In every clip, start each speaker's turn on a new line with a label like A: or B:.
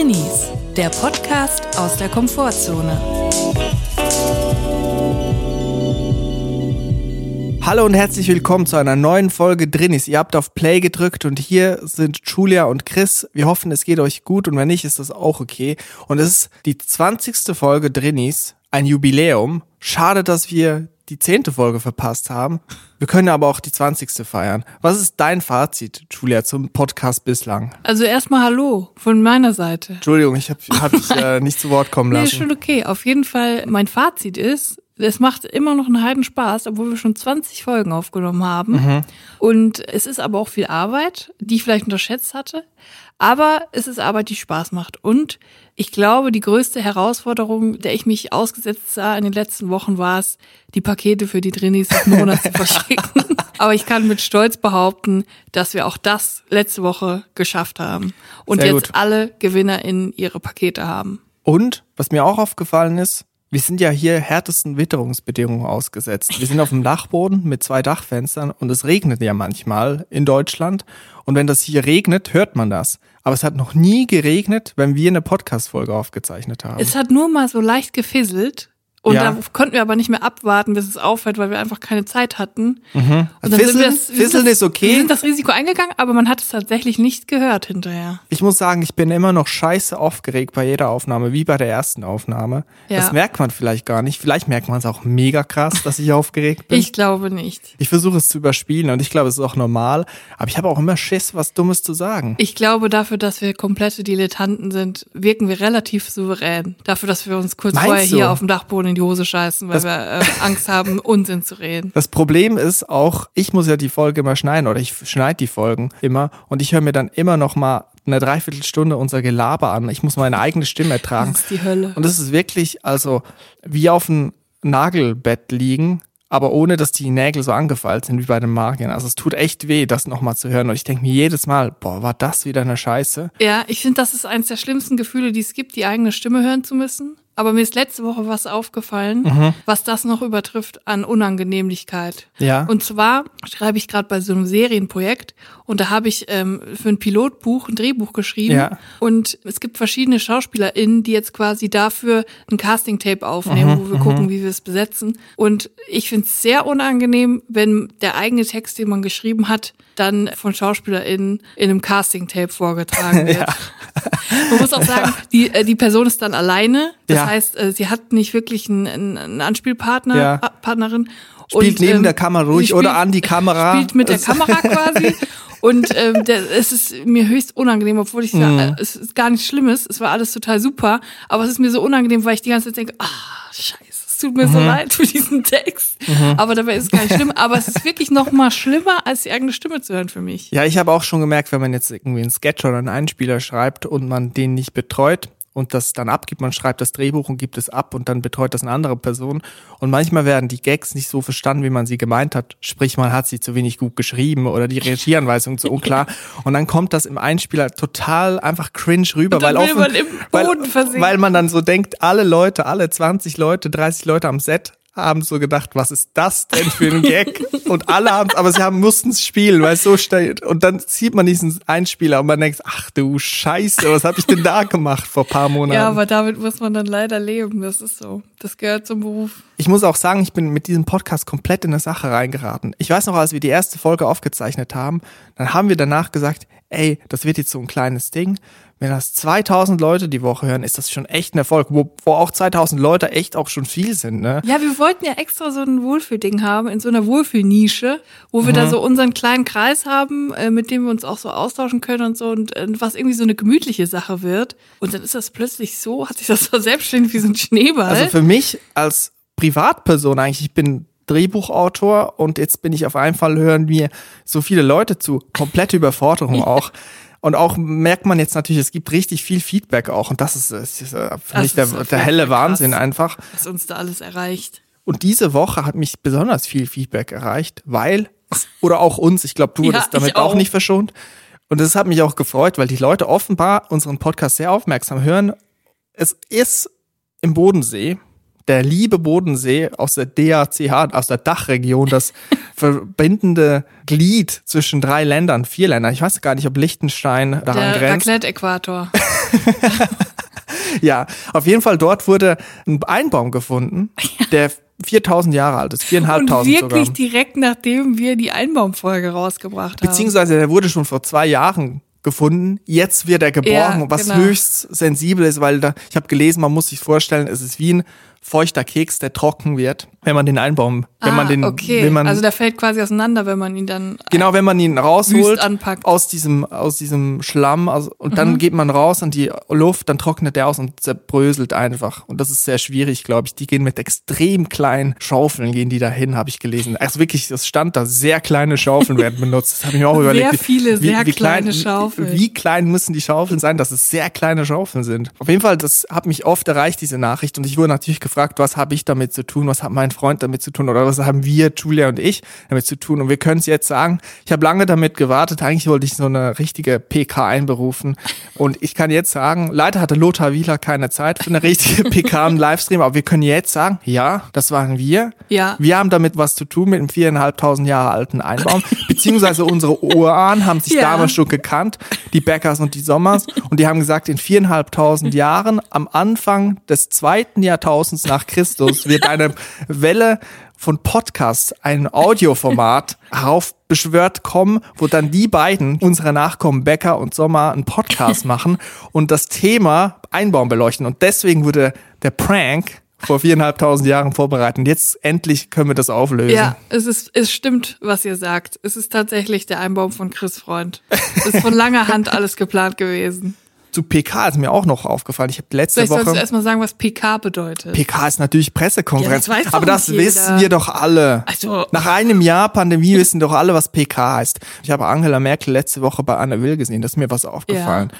A: Drinnies, der Podcast aus der Komfortzone.
B: Hallo und herzlich willkommen zu einer neuen Folge Drinnies. Ihr habt auf Play gedrückt und hier sind Julia und Chris. Wir hoffen, es geht euch gut und wenn nicht, ist das auch okay. Und es ist die 20. Folge Drinnies, ein Jubiläum. Schade, dass wir die zehnte Folge verpasst haben. Wir können aber auch die 20. feiern. Was ist dein Fazit, Julia, zum Podcast bislang?
C: Also erstmal Hallo von meiner Seite.
B: Entschuldigung, ich habe hab dich äh, nicht zu Wort kommen
C: Nee,
B: lassen.
C: ist schon okay. Auf jeden Fall, mein Fazit ist, es macht immer noch einen heiden Spaß, obwohl wir schon 20 Folgen aufgenommen haben.
B: Mhm.
C: Und es ist aber auch viel Arbeit, die ich vielleicht unterschätzt hatte. Aber es ist Arbeit, die Spaß macht. Und ich glaube, die größte Herausforderung, der ich mich ausgesetzt sah in den letzten Wochen, war es, die Pakete für die Drinis des Monats zu verschicken. Aber ich kann mit Stolz behaupten, dass wir auch das letzte Woche geschafft haben. Und
B: Sehr
C: jetzt
B: gut.
C: alle GewinnerInnen ihre Pakete haben.
B: Und was mir auch aufgefallen ist, wir sind ja hier härtesten Witterungsbedingungen ausgesetzt. Wir sind auf dem Dachboden mit zwei Dachfenstern und es regnet ja manchmal in Deutschland. Und wenn das hier regnet, hört man das. Aber es hat noch nie geregnet, wenn wir eine Podcast-Folge aufgezeichnet haben.
C: Es hat nur mal so leicht gefisselt. Und
B: Ja.
C: da konnten wir aber nicht mehr abwarten, bis es aufhört, weil wir einfach keine Zeit hatten. Und
B: Also
C: dann sind
B: Fisseln-
C: das, das,
B: ist okay.
C: Wir sind das Risiko eingegangen, aber man hat es tatsächlich nicht gehört hinterher.
B: Ich muss sagen, ich bin immer noch scheiße aufgeregt bei jeder Aufnahme, wie bei der ersten Aufnahme.
C: Ja.
B: Das merkt man vielleicht gar nicht. Vielleicht merkt man es auch mega krass, dass ich aufgeregt bin.
C: Ich glaube nicht.
B: Ich versuche es zu überspielen und ich glaube, es ist auch normal. Aber ich habe auch immer Schiss, was Dummes zu sagen.
C: Ich glaube, dafür, dass wir komplette Dilettanten sind, wirken wir relativ souverän. Dafür, dass wir uns kurz
B: Meinst
C: vorher
B: du?
C: hier auf dem Dachboden in die Hose scheißen, weil
B: Das-
C: wir äh, Angst haben, Unsinn zu reden.
B: Das Problem ist auch, ich muss ja die Folge immer schneiden oder ich schneide die Folgen immer und ich höre mir dann immer noch mal eine Dreiviertelstunde unser Gelaber an. Ich muss meine eigene Stimme ertragen.
C: Das ist die Hölle.
B: Und das ist wirklich, also, wie auf einem Nagelbett liegen, aber ohne, dass die Nägel so angefallen sind wie bei den Magiern. Also es tut echt weh, das nochmal zu hören. Und ich denke mir jedes Mal, boah, war das wieder eine Scheiße?
C: Ja, ich finde, das ist eines der schlimmsten Gefühle, die es gibt, die eigene Stimme hören zu müssen. Aber mir ist letzte Woche was aufgefallen,
B: Mhm.
C: was das noch übertrifft an Unangenehmlichkeit.
B: Ja.
C: Und zwar schreibe ich gerade bei so einem Serienprojekt und da habe ich ähm, für ein Pilotbuch ein Drehbuch geschrieben.
B: Ja.
C: Und es gibt verschiedene SchauspielerInnen, die jetzt quasi dafür ein Casting-Tape aufnehmen,
B: Mhm,
C: wo wir gucken, wie wir es besetzen. Und ich finde es sehr unangenehm, wenn der eigene Text, den man geschrieben hat, dann von SchauspielerInnen in einem Casting-Tape vorgetragen wird. Man muss auch sagen, die, äh, die Person ist dann alleine. Das
B: Ja.
C: Heißt, äh, sie hat nicht wirklich einen, einen Anspielpartner,
B: Ja.
C: Pa- Partnerin.
B: Spielt
C: Und,
B: neben
C: ähm,
B: der Kamera ruhig oder an die Kamera.
C: Spielt mit der Kamera quasi. Und ähm, der, es ist mir höchst unangenehm, obwohl ich
B: Mhm.
C: äh, es ist gar nicht Schlimmes. Es war alles total super. Aber es ist mir so unangenehm, weil ich die ganze Zeit denke, ah, scheiße, es tut mir
B: Mhm.
C: so leid für diesen Text. Aber dabei ist es gar nicht schlimm. Aber es ist wirklich noch mal schlimmer, als die eigene Stimme zu hören für mich.
B: Ja, ich habe auch schon gemerkt, wenn man jetzt irgendwie einen Sketch oder einen Einspieler schreibt und man den nicht betreut und das dann abgibt, man schreibt das Drehbuch und gibt es ab und dann betreut das eine andere Person. Und manchmal werden die Gags nicht so verstanden, wie man sie gemeint hat. Sprich, man hat sie zu wenig gut geschrieben oder die Regieanweisung zu unklar. Und dann kommt das im Einspieler total einfach cringe rüber, weil, offen,
C: man
B: weil, weil man dann so denkt, alle Leute, alle 20 Leute, 30 Leute am Set haben so gedacht, was ist das denn für ein Gag? Und alle haben aber sie haben mussten es spielen, weil es so steht. Und dann sieht man diesen Einspieler und man denkt, ach du Scheiße, was habe ich denn da gemacht vor paar Monaten?
C: Ja, aber damit muss man dann leider leben. Das ist so. Das gehört zum Beruf.
B: ich muss auch sagen, ich bin mit diesem Podcast komplett in eine Sache reingeraten. Ich weiß noch, als wir die erste Folge aufgezeichnet haben, dann haben wir danach gesagt, ey, das wird jetzt so ein kleines Ding. Wenn das 2000 Leute die Woche hören, ist das schon echt ein Erfolg, wo, wo auch 2000 Leute echt auch schon viel sind, ne?
C: Ja, wir wollten ja extra so ein Wohlfühlding haben, in so einer Wohlfühlnische, wo wir da
B: Mhm.
C: so unseren kleinen Kreis haben, äh, mit dem wir uns auch so austauschen können und so und äh, was irgendwie so eine gemütliche Sache wird. Und dann ist das plötzlich so, hat sich das so selbstständig wie so ein Schneeball.
B: Also für mich als Privatperson eigentlich, ich bin Drehbuchautor und jetzt bin ich auf einen Fall hören mir so viele Leute zu. Komplette Überforderung auch. Und auch merkt man jetzt natürlich, es gibt richtig viel Feedback auch. Und das ist, ist äh, für
C: Das
B: mich der,
C: ist
B: der helle
C: krass.
B: Wahnsinn einfach.
C: was uns da alles erreicht.
B: Und diese Woche hat mich besonders viel Feedback erreicht, weil, oder auch uns, ich glaube, du
C: Ja,
B: wurdest damit
C: ich
B: auch
C: auch.
B: nicht verschont. Und das hat mich auch gefreut, weil die Leute offenbar unseren Podcast sehr aufmerksam hören. Es ist im Bodensee, der liebe Bodensee aus der DACH, aus der Dachregion, das verbindende Glied zwischen drei Ländern, vier Ländern. Ich weiß gar nicht, ob Liechtenstein daran
C: Der
B: grenzt.
C: Raclette-Äquator.
B: Ja, auf jeden Fall dort wurde ein Einbaum gefunden, der 4000 Jahre alt ist,
C: Und
B: 4500
C: wirklich
B: sogar.
C: direkt nachdem wir die Einbaumfolge rausgebracht haben.
B: Beziehungsweise der wurde schon vor zwei Jahren gefunden. Jetzt wird er geborgen,
C: Ja,
B: was
C: genau.
B: höchst sensibel ist, weil da, ich habe gelesen, man muss sich vorstellen, es ist wie ein feuchter Keks, der trocken wird, wenn man den Einbaum, wenn
C: ah,
B: man den,
C: okay.
B: wenn man,
C: also der fällt quasi auseinander, wenn man ihn dann
B: genau, wenn man ihn rausholt
C: anpackt.
B: aus diesem, aus diesem Schlamm, also, und
C: Mhm.
B: dann geht man raus an die Luft, dann trocknet der aus und zerbröselt einfach. Und das ist sehr schwierig, glaube ich. Die gehen mit extrem kleinen Schaufeln, gehen die dahin, habe ich gelesen. Also wirklich, das stand da, sehr kleine Schaufeln werden benutzt. Das habe ich mir auch
C: Sehr
B: überlegt. wie-
C: viele sehr
B: klein,
C: kleine Schaufeln.
B: Wie klein müssen die Schaufeln sein, dass es sehr kleine Schaufeln sind? Auf jeden Fall, das hat mich oft erreicht, diese Nachricht. Und ich wurde natürlich gefragt, was habe ich damit zu tun? Was hat mein Freund damit zu tun? Oder was haben wir, Julia und ich, damit zu tun? Und wir können es jetzt sagen, ich habe lange damit gewartet. Eigentlich wollte ich so eine richtige PK einberufen. Und ich kann jetzt sagen, leider hatte Lothar Wieler keine Zeit für eine richtige PK im Livestream. Aber wir können jetzt sagen, ja, das waren wir.
C: Ja.
B: Wir haben damit was zu tun mit einem viereinhalbtausend Jahre alten Einbaum. Beziehungsweise unsere Urahnen haben sich
C: Ja.
B: damals schon gekannt, die Beckers und die Sommers. Und die haben gesagt, in viereinhalbtausend Jahren, am Anfang des zweiten Jahrtausends nach Christus, wird eine Welle von Podcasts, ein Audioformat, heraufbeschwört kommen, wo dann die beiden, unsere Nachkommen Becker und Sommer, einen Podcast machen und das Thema Einbaum beleuchten. Und deswegen wurde der Prank vor viereinhalbtausend Jahren vorbereitet. Jetzt endlich können wir das auflösen.
C: Ja, es ist, es stimmt, was ihr sagt. Es ist tatsächlich der Einbaum von Chris Freund. Es ist von langer Hand alles geplant gewesen.
B: Zu PK ist mir auch noch aufgefallen. Ich habe letzte
C: Vielleicht sollst du
B: Woche.
C: erstmal sagen, was PK bedeutet.
B: PK ist natürlich Pressekonferenz.
C: Ja, das
B: aber das
C: jeder.
B: wissen wir doch alle.
C: Also-
B: Nach einem Jahr Pandemie wissen doch alle, was PK heißt. Ich habe Angela Merkel letzte Woche bei Anne Will gesehen. Das ist mir was aufgefallen.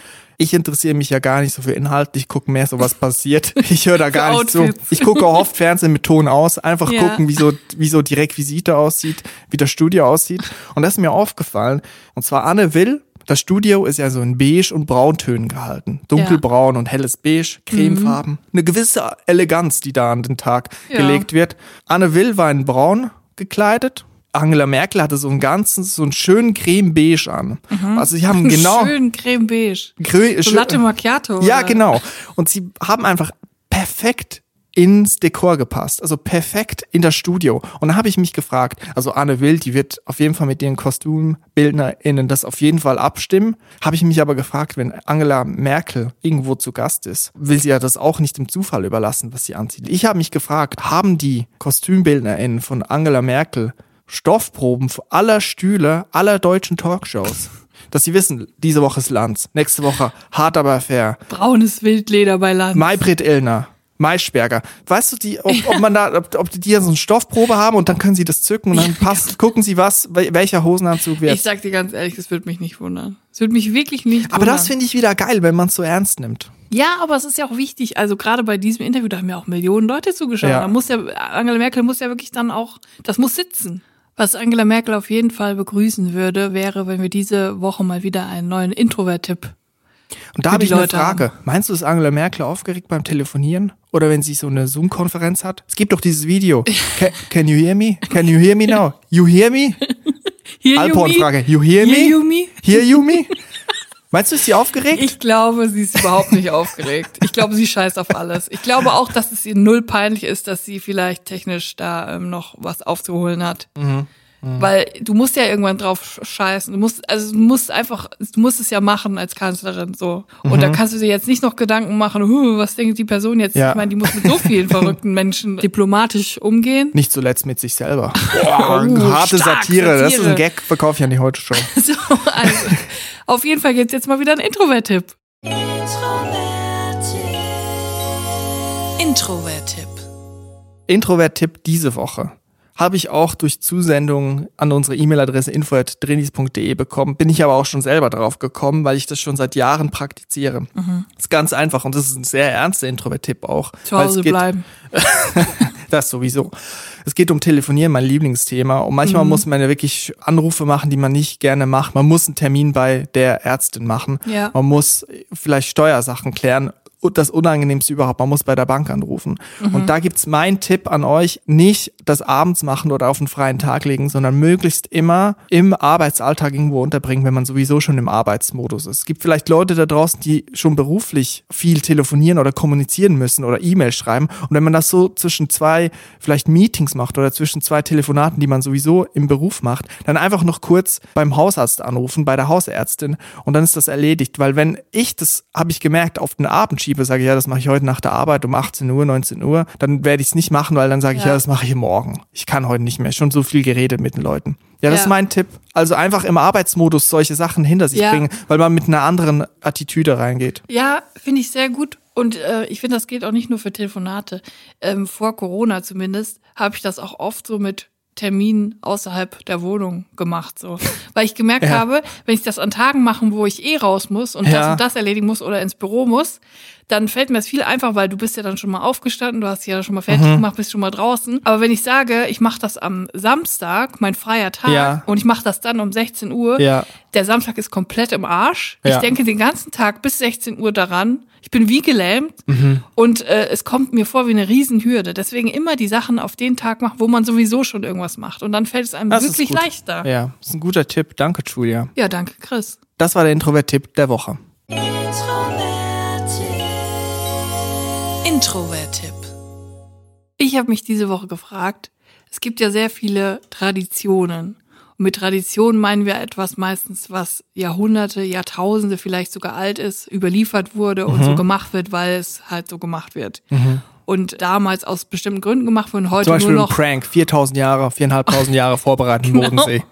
B: Ich interessiere mich ja gar nicht so für Inhalt. Ich gucke mehr so, was passiert. Ich höre da gar nicht zu. Ich gucke auch oft Fernsehen mit Ton aus. Einfach
C: Ja.
B: gucken, wie so, wie so die Requisite aussieht, wie das Studio aussieht. Und das ist mir aufgefallen. Und zwar Anne Will. Das Studio ist ja so in beige und brauntönen gehalten. Dunkelbraun und helles beige, cremefarben. Eine gewisse Eleganz, die da an den Tag
C: Ja.
B: gelegt wird. Anne Will war in braun gekleidet. Angela Merkel hatte so einen ganzen, so einen schönen creme-beige an. Also sie haben genau...
C: Schön creme beige.
B: Grö-
C: So Latte Macchiato.
B: ja,
C: oder?
B: genau. Und sie haben einfach perfekt ins Dekor gepasst, also perfekt in das Studio. Und da habe ich mich gefragt, also Anne Will, die wird auf jeden Fall mit ihren KostümbildnerInnen das auf jeden Fall abstimmen. Habe ich mich aber gefragt, wenn Angela Merkel irgendwo zu Gast ist, will sie ja das auch nicht dem Zufall überlassen, was sie anzieht. Ich habe mich gefragt, haben die KostümbildnerInnen von Angela Merkel Stoffproben für aller Stühle aller deutschen Talkshows? Dass sie wissen, diese Woche ist Lanz, nächste Woche hart aber fair.
C: Braunes Wildleder bei Land.
B: Maybrit Illner, Maischberger. Weißt du, die, ob, ob man da, ob, ob die hier so eine Stoffprobe haben und dann können sie das zücken und dann passt, gucken sie was, wel- welcher Hosenanzug wird.
C: Ich sag dir ganz ehrlich, das würde mich nicht wundern. Es würde mich wirklich nicht wundern.
B: aber das finde ich wieder geil, wenn man es so ernst nimmt.
C: Ja, aber es ist ja auch wichtig. Also gerade bei diesem Interview, da haben ja auch Millionen Leute zugeschaut.
B: Ja.
C: Da muss ja, Angela Merkel muss ja wirklich dann auch, das muss sitzen. Was Angela Merkel auf jeden Fall begrüßen würde, wäre, wenn wir diese Woche mal wieder einen neuen Introvert-Tipp.
B: Und da habe ich eine
C: Leute
B: Frage. Meinst du, ist Angela Merkel aufgeregt beim Telefonieren? Oder wenn sie so eine Zoom-Konferenz hat? Es gibt doch dieses Video. Can, can you hear me? Can you hear me now? You hear me?
C: Here
B: Alporn-Frage. You hear me?
C: Hear you me?
B: Hear you me? Meinst du, ist sie aufgeregt?
C: Ich glaube, sie ist überhaupt nicht aufgeregt. Ich glaube, sie scheißt auf alles. Ich glaube auch, dass es ihr null peinlich ist, dass sie vielleicht technisch da ähm, noch was aufzuholen hat. Weil du musst ja irgendwann drauf scheißen. Du musst, also du musst einfach, du musst es ja machen als Kanzlerin so. Und da kannst du dir jetzt nicht noch Gedanken machen, "Huh, was denkt die Person jetzt?
B: Ja.
C: Ich meine, die muss mit so vielen verrückten Menschen diplomatisch umgehen.
B: Nicht zuletzt mit sich selber. Boah,
C: Oh,
B: harte
C: stark,
B: Satire. Das ist
C: Satire.
B: ein Gag, verkaufe ich an die Heute-Show.
C: So, also, auf jeden Fall gibt's jetzt mal wieder einen Introvert-Tipp.
A: Introvert-Tipp.
B: Introvert-Tipp diese Woche habe ich auch durch Zusendung an unsere E-Mail-Adresse info.drinis.de bekommen. Bin ich aber auch schon selber drauf gekommen, weil ich das schon seit Jahren praktiziere.
C: Mhm.
B: ist ganz einfach und das ist ein sehr ernster Introvert-Tipp auch.
C: Zu Hause
B: geht-
C: bleiben.
B: Das sowieso. Es geht um Telefonieren, mein Lieblingsthema. Und manchmal muss man ja wirklich Anrufe machen, die man nicht gerne macht. Man muss einen Termin bei der Ärztin machen.
C: Ja.
B: Man muss vielleicht Steuersachen klären. Das Unangenehmste überhaupt. Man muss bei der Bank anrufen.
C: Mhm.
B: Und da gibt's mein Tipp an euch, nicht das abends machen oder auf einen freien Tag legen, sondern möglichst immer im Arbeitsalltag irgendwo unterbringen, wenn man sowieso schon im Arbeitsmodus ist. Es gibt vielleicht Leute da draußen, die schon beruflich viel telefonieren oder kommunizieren müssen oder E-Mail schreiben. Und wenn man das so zwischen zwei vielleicht Meetings macht oder zwischen zwei Telefonaten, die man sowieso im Beruf macht, dann einfach noch kurz beim Hausarzt anrufen, bei der Hausärztin und dann ist das erledigt. Weil wenn ich das, habe ich gemerkt, auf den Abend schiebe, sage ich, ja, das mache ich heute nach der Arbeit um 18 Uhr, 19 Uhr, dann werde ich es nicht machen, weil dann sage ich, ja,
C: Ja.
B: das mache ich morgen. Ich kann heute nicht mehr. Schon so viel geredet mit den Leuten. Ja, das
C: Ja.
B: ist mein Tipp. Also einfach im Arbeitsmodus solche Sachen hinter sich
C: Ja.
B: bringen, weil man mit einer anderen Attitüde reingeht.
C: Ja, finde ich sehr gut. Und äh, ich finde, das gilt auch nicht nur für Telefonate. Ähm, vor Corona zumindest habe ich das auch oft so mit Terminen außerhalb der Wohnung gemacht, so. Weil ich gemerkt
B: Ja.
C: habe, wenn ich das an Tagen mache, wo ich eh raus muss und
B: Ja.
C: das und das erledigen muss oder ins Büro muss, dann fällt mir das viel einfacher, weil du bist ja dann schon mal aufgestanden, du hast dich ja schon mal fertig
B: Mhm.
C: gemacht, bist schon mal draußen. Aber wenn ich sage, ich mache das am Samstag, mein freier Tag,
B: Ja.
C: und ich mache das dann um 16 Uhr,
B: Ja.
C: der Samstag ist komplett im Arsch. Ich
B: Ja.
C: denke den ganzen Tag bis 16 Uhr daran. Ich bin wie gelähmt
B: Mhm.
C: und äh, es kommt mir vor wie eine Riesenhürde. Deswegen immer die Sachen auf den Tag machen, wo man sowieso schon irgendwas macht. Und dann fällt es einem
B: Das
C: wirklich leichter. Ja.
B: Ja, ist ein guter Tipp. Danke, Julia.
C: danke, Chris.
B: Das war der Introvert-Tipp der Woche.
A: Introvert-Tipp.
C: Ich habe mich diese Woche gefragt, es gibt ja sehr viele Traditionen. Und mit Traditionen meinen wir etwas meistens, was Jahrhunderte, Jahrtausende vielleicht sogar alt ist, überliefert wurde und
B: Mhm.
C: so gemacht wird, weil es halt so gemacht wird. Und damals aus bestimmten Gründen gemacht wurde und heute
B: Zum Beispiel
C: nur
B: ein
C: noch
B: Prank. 4000 Jahre, 4.500 Jahre vorbereiten
C: Genau.
B: Bodensee.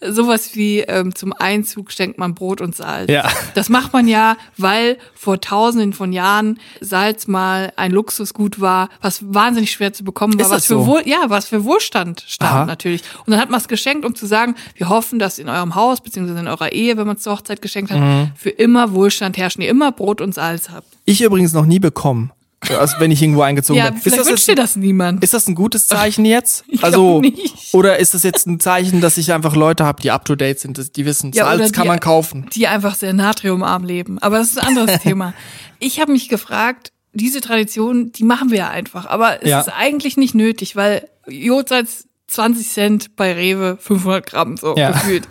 C: sowas wie ähm, zum Einzug schenkt man Brot und Salz.
B: Ja.
C: Das macht man ja, weil vor tausenden von Jahren Salz mal ein Luxusgut war, was wahnsinnig schwer zu bekommen war, was
B: das
C: für
B: so?
C: Wohl, ja, was für Wohlstand stand
B: Aha.
C: natürlich. Und dann hat man es geschenkt, um zu sagen, wir hoffen, dass in eurem Haus beziehungsweise in eurer Ehe, wenn man es zur Hochzeit geschenkt hat,
B: Mhm.
C: für immer Wohlstand herrschen, ihr immer Brot und Salz habt.
B: Ich übrigens noch nie bekommen. Also wenn ich irgendwo eingezogen
C: Ja,
B: bin. Ist
C: vielleicht
B: das,
C: wünscht
B: jetzt,
C: dir das niemand.
B: ist das ein gutes Zeichen jetzt?
C: Ich
B: also
C: nicht.
B: oder ist das jetzt ein Zeichen, dass ich einfach Leute habe, die up to date sind, die wissen,
C: Ja,
B: Salz kann
C: die-
B: man kaufen.
C: die einfach sehr natriumarm leben. Aber das ist ein anderes Thema. Ich habe mich gefragt, diese Tradition, die machen wir ja einfach. Aber es
B: Ja.
C: ist eigentlich nicht nötig, weil Jodsalz 20 Cent bei Rewe 500 Gramm so
B: Ja.
C: gefühlt.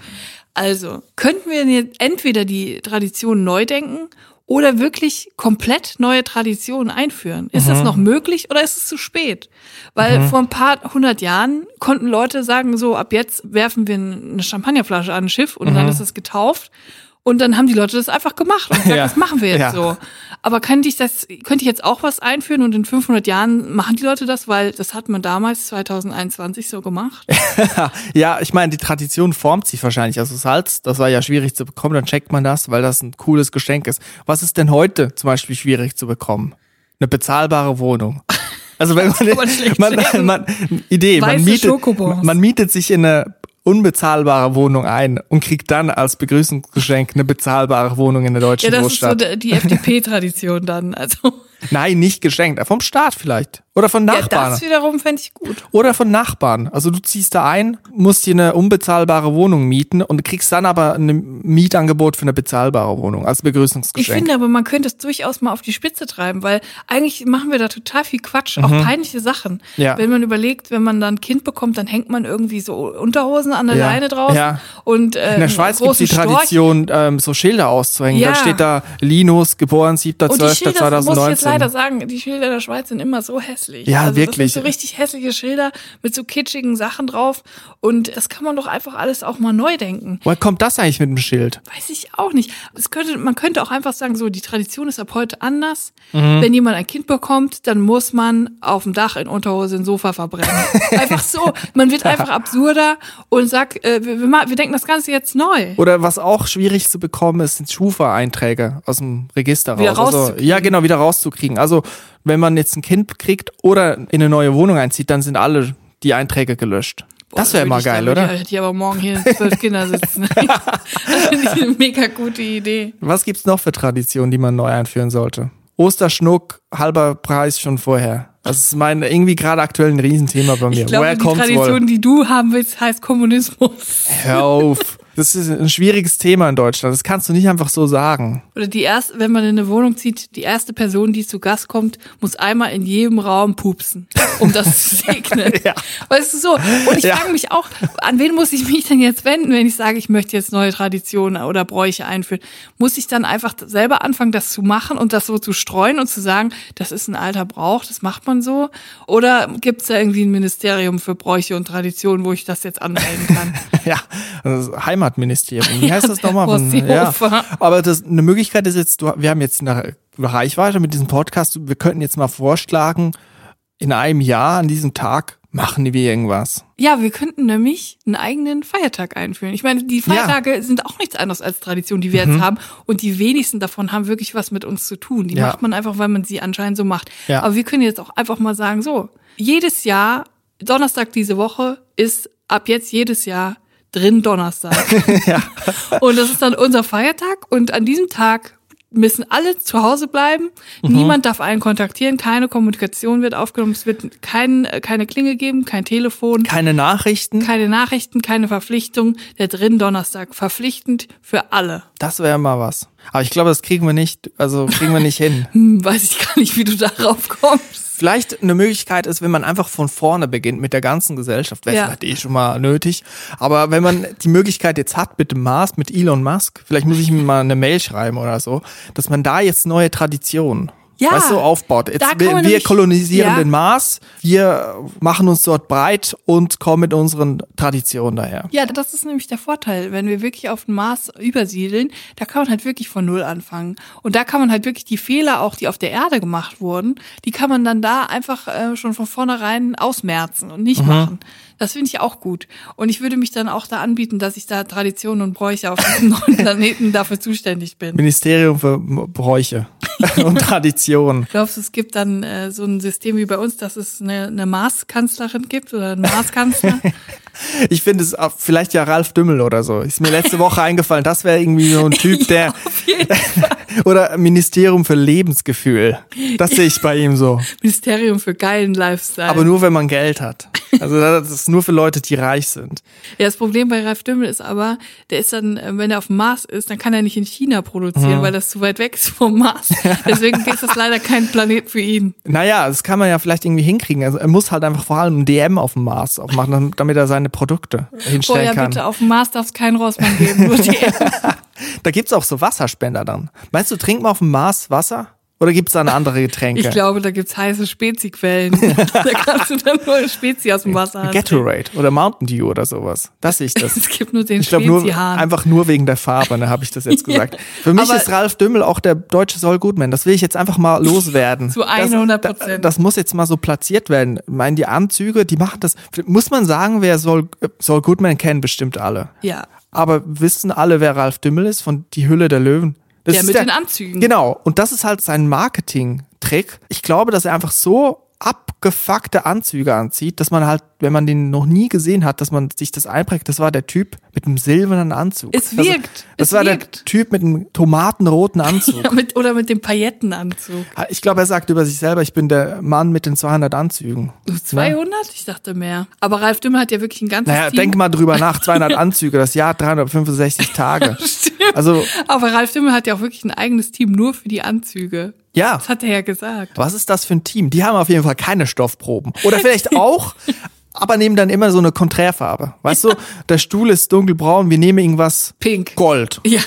C: Also könnten wir jetzt entweder die Tradition neu denken oder wirklich komplett neue Traditionen einführen. Ist
B: Mhm.
C: das noch möglich oder ist es zu spät? Weil vor ein paar hundert Jahren konnten Leute sagen, so ab jetzt werfen wir eine Champagnerflasche an ein Schiff und dann ist es getauft. Und dann haben die Leute das einfach gemacht und gesagt,
B: Mhm. Ja.
C: das machen wir jetzt
B: Ja.
C: so. Aber könnte ich das, könnte ich jetzt auch was einführen und in 500 Jahren machen die Leute das, weil das hat man damals 2021 so gemacht.
B: Ja, ich meine, die Tradition formt sich wahrscheinlich. Also Salz, das war ja schwierig zu bekommen, dann checkt man das, weil das ein cooles Geschenk ist. Was ist denn heute zum Beispiel schwierig zu bekommen? Eine bezahlbare Wohnung. Also wenn man,
C: man
B: man, man Idee, man mietet, man mietet sich in eine unbezahlbare Wohnung ein und kriegt dann als Begrüßungsgeschenk eine bezahlbare Wohnung in der
C: Ja,
B: deutschen
C: das ist so
B: Großstadt.
C: der- die FDP-Tradition dann. Also
B: Nein, nicht geschenkt, vom Staat vielleicht. Oder von
C: ja,
B: Nachbarn.
C: das wiederum fände ich gut.
B: Oder von Nachbarn. Also du ziehst da ein, musst dir eine unbezahlbare Wohnung mieten und kriegst dann aber ein Mietangebot für eine bezahlbare Wohnung als
C: Ich
B: Begrüßungsgeschenk.
C: finde aber, man könnte es durchaus mal auf die Spitze treiben, weil eigentlich machen wir da total viel Quatsch, auch peinliche Sachen.
B: Mhm. Ja.
C: Wenn man überlegt, wenn man dann ein Kind bekommt, dann hängt man irgendwie so Unterhosen an der
B: Ja.
C: Leine draußen
B: Ja.
C: und äh,
B: In der Schweiz gibt es die Tradition, ähm, so Schilder auszuhängen.
C: Ja.
B: Da steht da Linus, geboren
C: Und die Schilder, muss ich jetzt
B: 7.12.2019.
C: leider sagen, die Schilder der Schweiz sind immer so hässlich.
B: Ja,
C: also
B: wirklich.
C: Das sind so richtig hässliche Schilder mit so kitschigen Sachen drauf. Und das kann man doch einfach alles auch mal neu denken.
B: Woher kommt das eigentlich mit dem Schild?
C: Weiß ich auch nicht. Es könnte, man könnte auch einfach sagen, so, die Tradition ist ab heute anders.
B: Mhm.
C: Wenn jemand ein Kind bekommt, dann muss man auf dem Dach in Unterhose ein Sofa verbrennen. einfach so. Man wird einfach absurder und sagt, äh, wir, wir, wir denken das Ganze jetzt neu.
B: Oder was auch schwierig zu bekommen ist, sind Schufa-Einträge aus dem Register raus. Also,
C: rauszukriegen.
B: ja, genau, wieder rauszukriegen. Also wenn man jetzt ein Kind kriegt oder in eine neue Wohnung einzieht, dann sind alle die Einträge gelöscht. das wäre mal geil, oder?
C: Ich, hätte ich aber morgen hier zwölf Kinder sitzen. das finde ich eine mega gute Idee.
B: Was gibt's noch für Traditionen, die man neu einführen sollte? Osterschnuck, halber Preis schon vorher. Das ist mein irgendwie gerade aktuell ein Riesenthema bei mir.
C: Ich glaube,
B: Woher
C: die Tradition,
B: wohl?
C: die du haben willst, heißt Kommunismus.
B: Hör auf. Das ist ein schwieriges Thema in Deutschland. Das kannst du nicht einfach so sagen.
C: Oder die erste, wenn man in eine Wohnung zieht, die erste Person, die zu Gast kommt, muss einmal in jedem Raum pupsen, um das zu segnen.
B: Ja.
C: Weißt du so? Und ich
B: Ja.
C: frage mich auch, an wen muss ich mich denn jetzt wenden, wenn ich sage, ich möchte jetzt neue Traditionen oder Bräuche einführen? Muss ich dann einfach selber anfangen, das zu machen und das so zu streuen und zu sagen, das ist ein alter Brauch, das macht man so? Oder gibt es da irgendwie ein Ministerium für Bräuche und Traditionen, wo ich das jetzt anmelden kann?
B: Ja, das Heimatministerium. Wie heißt das nochmal? Von- ja. Aber das, eine Möglichkeit ist jetzt, wir haben jetzt eine Reichweite mit diesem Podcast. Wir könnten jetzt mal vorschlagen, in einem Jahr an diesem Tag machen wir irgendwas.
C: Ja, wir könnten nämlich einen eigenen Feiertag einführen. Ich meine, die Feiertage sind auch nichts anderes als Tradition, die wir
B: Mhm.
C: jetzt haben. Und die wenigsten davon haben wirklich was mit uns zu tun. Die
B: Ja.
C: macht man einfach, weil man sie anscheinend so macht.
B: Ja.
C: Aber wir können jetzt auch einfach mal sagen, so, jedes Jahr, Donnerstag diese Woche ist ab jetzt jedes Jahr drin Donnerstag. Und das ist dann unser Feiertag. Und an diesem Tag müssen alle zu Hause bleiben.
B: Mhm.
C: Niemand darf einen kontaktieren. Keine Kommunikation wird aufgenommen. Es wird kein, äh, keine Klinge geben, kein Telefon.
B: Keine Nachrichten.
C: Keine Nachrichten, keine Verpflichtung. Der dritten Donnerstag verpflichtend für alle.
B: Das wäre mal was. Aber ich glaube, das kriegen wir nicht, also kriegen wir nicht hin.
C: Hm, weiß ich gar nicht, wie du darauf kommst.
B: Vielleicht eine Möglichkeit ist, wenn man einfach von vorne beginnt mit der ganzen Gesellschaft, wäre
C: Ja.
B: vielleicht eh schon mal nötig. Aber wenn man die Möglichkeit jetzt hat mit dem Mars, mit Elon Musk, vielleicht muss ich ihm mal eine Mail schreiben oder so, dass man da jetzt neue Traditionen
C: Ja,
B: weißt du, aufbaut. Jetzt, wir, wir
C: nämlich-
B: kolonisieren
C: ja.
B: den Mars, wir machen uns dort breit und kommen mit unseren Traditionen daher.
C: Ja, das ist nämlich der Vorteil. Wenn wir wirklich auf den Mars übersiedeln, da kann man halt wirklich von Null anfangen. Und da kann man halt wirklich die Fehler auch, die auf der Erde gemacht wurden, die kann man dann da einfach äh, schon von vornherein ausmerzen und
B: Mhm.
C: nicht machen. Das finde ich auch gut. Und ich würde mich dann auch da anbieten, dass ich da Traditionen und Bräuche auf diesem neuen Planeten dafür zuständig bin.
B: Ministerium für Bräuche und Traditionen.
C: Glaubst du, es gibt dann äh, so ein System wie bei uns, dass es eine, eine Mars-Kanzlerin gibt oder einen Mars-Kanzler?
B: Ich finde es auch vielleicht ja Ralf Dümmel oder so. Ist mir letzte Woche eingefallen. Das wäre irgendwie so ein Typ, der oder Ministerium für Lebensgefühl. Das sehe ich bei ihm so.
C: Ministerium für geilen Lifestyle.
B: Aber nur wenn man Geld hat. Also das ist nur für Leute, die reich sind.
C: Ja, das Problem bei Ralf Dümmel ist aber, der ist dann, äh, wenn er auf dem Mars ist, dann kann er nicht in China produzieren,
B: Mhm.
C: weil das zu weit weg ist vom Mars. Deswegen ist das leider kein Planet für ihn.
B: Naja, das kann man ja vielleicht irgendwie hinkriegen. Also er muss halt einfach vor allem ein DM auf dem Mars aufmachen, damit er seine Produkte
C: Oh
B: hinstellen
C: ja,
B: kann.
C: bitte, auf dem Mars darf es keinen Rossmann geben, nur die
B: Da gibt's auch so Wasserspender dann. Meinst du, trinkt man auf dem Mars Wasser? Oder gibt's da eine andere Getränke?
C: Ich glaube, da gibt's heiße Speziquellen. da kannst du dann nur Spezi aus dem Wasser trinken.
B: Gatorade oder Mountain Dew oder sowas. Das sehe ich das.
C: Es gibt nur den
B: Ich glaube nur einfach nur wegen der Farbe, ne, habe ich das jetzt gesagt. Für mich ist Ralf Dümmel auch der deutsche Saul Goodman. Das will ich jetzt einfach mal loswerden.
C: Zu 100%.
B: Das, das muss jetzt mal so platziert werden. Ich meine, die Anzüge, die machen das. Muss man sagen, wer Saul, Saul Goodman kennen bestimmt alle.
C: Ja.
B: Aber wissen alle, wer Ralf Dümmel ist von Die Hülle der Löwen? Das
C: Der
B: ist
C: mit den Anzügen.
B: Genau. Und das ist halt sein Marketing-Trick. Ich glaube, dass er einfach so abgefuckte Anzüge anzieht, dass man halt, wenn man den noch nie gesehen hat, dass man sich das einprägt. Das war der Typ mit dem silbernen Anzug.
C: Es
B: Also,
C: wirkt.
B: das
C: Es
B: war der
C: wirkt.
B: Typ mit dem tomatenroten Anzug.
C: Ja, mit, oder mit dem Paillettenanzug.
B: Ich glaube, er sagt über sich selber, ich bin der Mann mit den 200 Anzügen.
C: 200? Ich dachte mehr. Aber Ralf Dümmel hat ja wirklich ein ganzes
B: Naja,
C: Team.
B: denk mal drüber nach. 200 Anzüge, das Jahr 365 Tage. Also,
C: Aber Ralf Dümmel hat ja auch wirklich ein eigenes Team nur für die Anzüge.
B: ja.
C: Das hat er ja gesagt.
B: Was ist das für ein Team? Die haben auf jeden Fall keine Stoffproben. Oder vielleicht auch, aber nehmen dann immer so eine Konträrfarbe. Weißt du, der Stuhl ist dunkelbraun, wir nehmen irgendwas
C: Pink.
B: Gold.
C: Ja.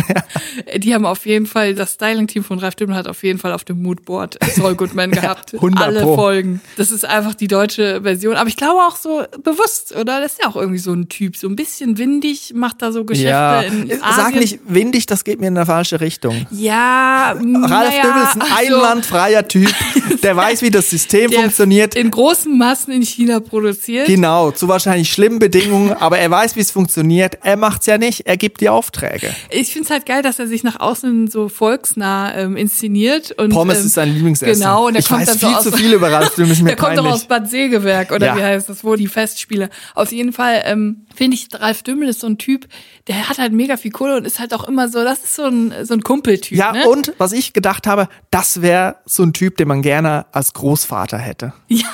C: die haben auf jeden Fall, das Styling-Team von Ralf Dümmel hat auf jeden Fall auf dem Moodboard Saul Goodman gehabt.
B: 100
C: Alle
B: Pro.
C: Folgen. Das ist einfach die deutsche Version. Aber ich glaube auch so bewusst, oder? Das ist ja auch irgendwie so ein Typ. So ein bisschen windig, macht da so Geschäfte
B: Ja,
C: in
B: sag
C: Asien.
B: nicht windig, das geht mir in eine falsche Richtung.
C: Ja,
B: Ralf
C: naja,
B: Dümmel ist ein
C: ach so.
B: einwandfreier Typ, der weiß, wie das System funktioniert.
C: In großen Massen in China produziert.
B: Genau, zu wahrscheinlich schlimmen Bedingungen, aber er weiß, wie es funktioniert. Er macht's ja nicht, er gibt die Aufträge.
C: Ich find's halt geil, dass er sich nach außen so volksnah ähm, inszeniert. Und,
B: Pommes
C: ähm,
B: ist sein Lieblingsessen.
C: Genau, und er
B: ich
C: kommt
B: weiß
C: dann so
B: viel
C: aus,
B: zu viel über Ralf Dümmel, ist mir
C: Der kommt doch aus Bad Segeberg, oder
B: Ja.
C: wie heißt das, wo die Festspiele. Auf jeden Fall ähm, finde ich, Ralf Dümmel ist so ein Typ, der hat halt mega viel Kohle und ist halt auch immer so, das ist so ein, so ein Kumpeltyp.
B: Ja,
C: ne?
B: und was ich gedacht habe, das wäre so ein Typ, den man gerne als Großvater hätte.
C: Ja,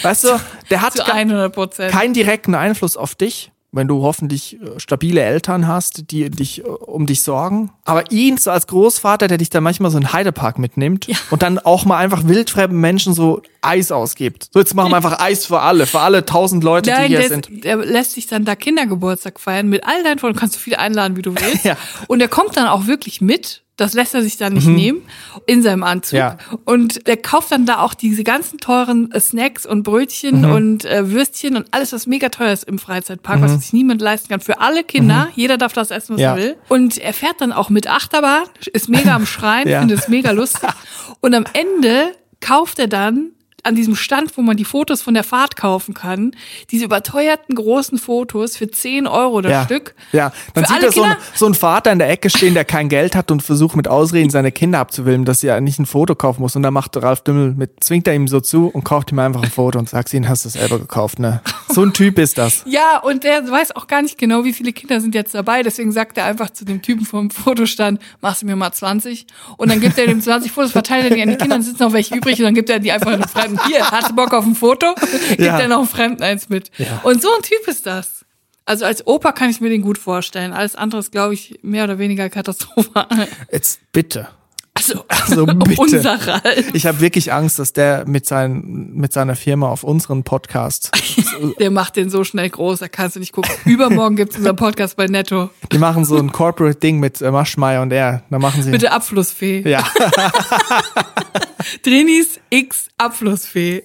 B: Weißt du, der hat
C: zu
B: ke-
C: 100 Prozent.
B: keinen direkten Einfluss auf dich, wenn du hoffentlich äh, stabile Eltern hast, die dich äh, um dich sorgen. Aber ihn so als Großvater, der dich dann manchmal so in Heidepark mitnimmt
C: Ja.
B: und dann auch mal einfach wildfremden Menschen so Eis ausgibt. So, jetzt machen wir einfach Eis für alle, für alle tausend Leute, die
C: Nein,
B: hier
C: der,
B: sind.
C: der lässt sich dann da Kindergeburtstag feiern mit all deinen Freunden. Du kannst so viele einladen, wie du willst.
B: Ja.
C: Und der kommt dann auch wirklich mit. Das lässt er sich dann nicht nehmen in seinem Anzug.
B: Mhm. Ja.
C: Und der kauft dann da auch diese ganzen teuren äh, Snacks und Brötchen
B: Mhm.
C: und äh, Würstchen und alles, was mega teuer ist im Freizeitpark, was sich niemand leisten kann. Für alle Kinder. Jeder darf das essen, was
B: Mhm. Ja.
C: er will. Und er fährt dann auch mit Achterbahn, ist mega am Schreien,
B: Ja.
C: findet es mega lustig. Und am Ende kauft er dann an diesem Stand, wo man die Fotos von der Fahrt kaufen kann, diese überteuerten großen Fotos für 10 Euro das
B: Ja,
C: Stück.
B: ja. Dann
C: Für
B: sieht er so, ein, so einen Vater in der Ecke stehen, der kein Geld hat und versucht mit Ausreden seine Kinder abzuwillen, dass er nicht ein Foto kaufen muss. Und dann macht Ralf Dümmel mit, zwingt er ihm so zu und kauft ihm einfach ein Foto und sagt, ihn hast du selber gekauft, ne? So ein Typ ist das.
C: Ja, und der weiß auch gar nicht genau, wie viele Kinder sind jetzt dabei. Deswegen sagt er einfach zu dem Typen vom Fotostand, machst du mir mal 20. Und dann gibt er dem 20 Fotos, verteilt er die an die Kinder, dann sitzen noch welche übrig und dann gibt er die einfach einem Fremden. Hier, hast du Bock auf ein Foto? Gibt
B: Ja.
C: er noch einem Fremden eins mit. Und so ein Typ ist das. Also als Opa kann ich mir den gut vorstellen. Alles andere ist, glaube ich, mehr oder weniger Katastrophe.
B: Jetzt bitte.
C: Also,
B: Also bitte.
C: unser Ralf.
B: Ich habe wirklich Angst, dass der mit, sein, mit seiner Firma auf unseren Podcast,
C: Der macht den so schnell groß, da kannst du nicht gucken. Übermorgen gibt's unseren Podcast bei Netto.
B: die machen so ein Corporate-Ding mit äh, Maschmeyer und er. Da machen sie.
C: Mit der Abflussfee.
B: Ja,
C: Drinis X Abflussfee.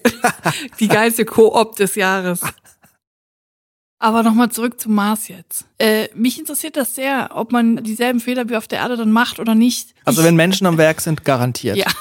C: Die geilste Koop des Jahres. Aber nochmal zurück zum Mars jetzt. Äh, mich interessiert das sehr, ob man dieselben Fehler wie auf der Erde dann macht oder nicht.
B: also
C: ich,
B: wenn Menschen am Werk sind, garantiert.
C: Ja.